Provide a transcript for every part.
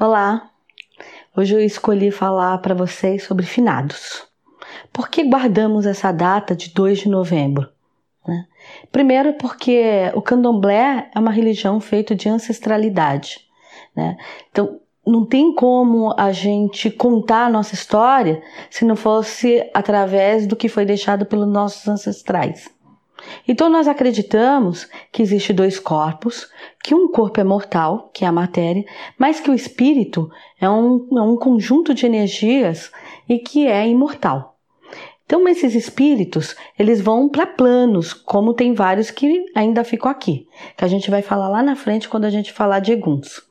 Olá! Hoje eu escolhi falar para vocês sobre finados. Por que guardamos essa data de 2 de novembro? Né? Primeiro, porque o candomblé é uma religião feita de ancestralidade. Né? Então, não tem como a gente contar a nossa história se não fosse através do que foi deixado pelos nossos ancestrais. Então nós acreditamos que existe dois corpos, que um corpo é mortal, que é a matéria, mas que o espírito é um, é um conjunto de energias e que é imortal. Então esses espíritos, eles vão para planos, como tem vários que ainda ficam aqui, que a gente vai falar lá na frente quando a gente falar de Eguns.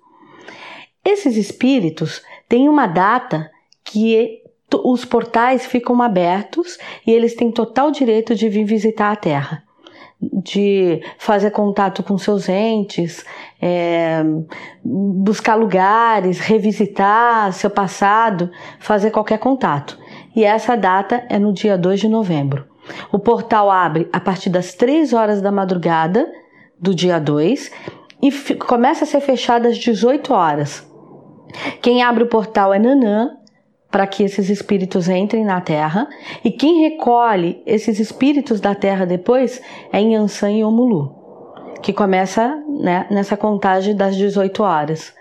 Esses espíritos têm uma data que os portais ficam abertos e eles têm total direito de vir visitar a Terra, de fazer contato com seus entes, é, buscar lugares, revisitar seu passado, fazer qualquer contato. E essa data é no dia 2 de novembro. O portal abre a partir das 3 horas da madrugada do dia 2 e começa a ser fechado às 18 horas. Quem abre o portal é Nanã, para que esses espíritos entrem na Terra, e quem recolhe esses espíritos da Terra depois é Yansan e Omulu, que começa né, nessa contagem das 18 horas.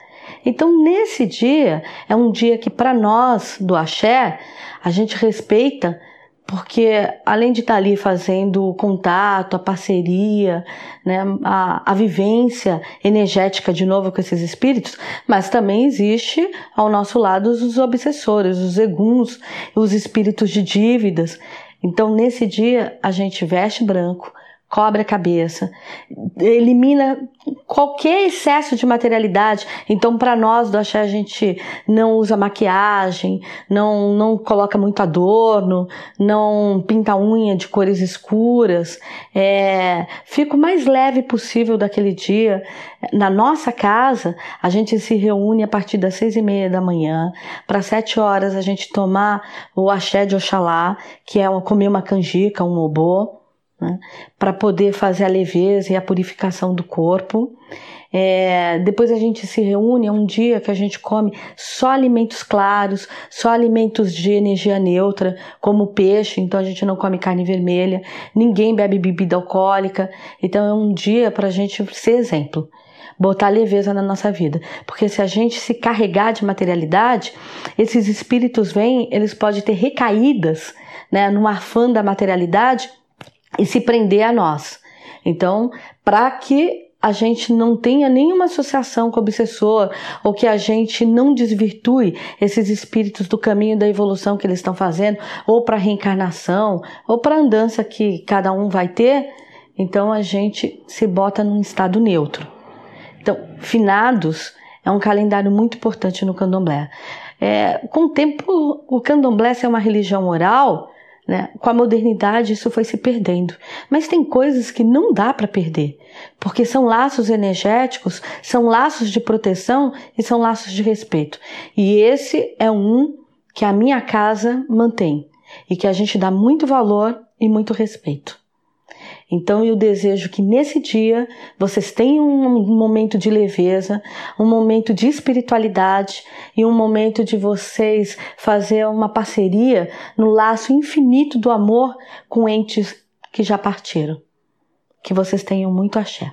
Então, nesse dia, é um dia que, para nós do Axé, a gente respeita porque além de estar ali fazendo o contato, a parceria, né, a, a vivência energética de novo com esses espíritos, mas também existe ao nosso lado os obsessores, os eguns, os espíritos de dívidas. Então, nesse dia, a gente veste branco, cobre a cabeça, elimina qualquer excesso de materialidade. Então, para nós do axé, a gente não usa maquiagem, não, não coloca muito adorno, não pinta unha de cores escuras. É, fica o mais leve possível daquele dia. Na nossa casa, a gente se reúne a partir das seis e meia da manhã. Para sete horas, a gente tomar o axé de Oxalá, que é comer uma canjica, um obô né, para poder fazer a leveza e a purificação do corpo. É, depois a gente se reúne, é um dia que a gente come só alimentos claros, só alimentos de energia neutra, como peixe, então a gente não come carne vermelha, ninguém bebe bebida alcoólica, então é um dia para a gente ser exemplo botar leveza na nossa vida. Porque se a gente se carregar de materialidade, esses espíritos vêm, eles podem ter recaídas né, no afã da materialidade e se prender a nós. Então, para que a gente não tenha nenhuma associação com o obsessor ou que a gente não desvirtue esses espíritos do caminho da evolução que eles estão fazendo, ou para reencarnação, ou para andança que cada um vai ter, então a gente se bota num estado neutro. Então, finados é um calendário muito importante no candomblé. É, com o tempo, o candomblé é uma religião oral, né? Com a modernidade, isso foi se perdendo. Mas tem coisas que não dá para perder, porque são laços energéticos, são laços de proteção e são laços de respeito. E esse é um que a minha casa mantém e que a gente dá muito valor e muito respeito. Então eu desejo que nesse dia vocês tenham um momento de leveza, um momento de espiritualidade e um momento de vocês fazer uma parceria no laço infinito do amor com entes que já partiram. Que vocês tenham muito axé.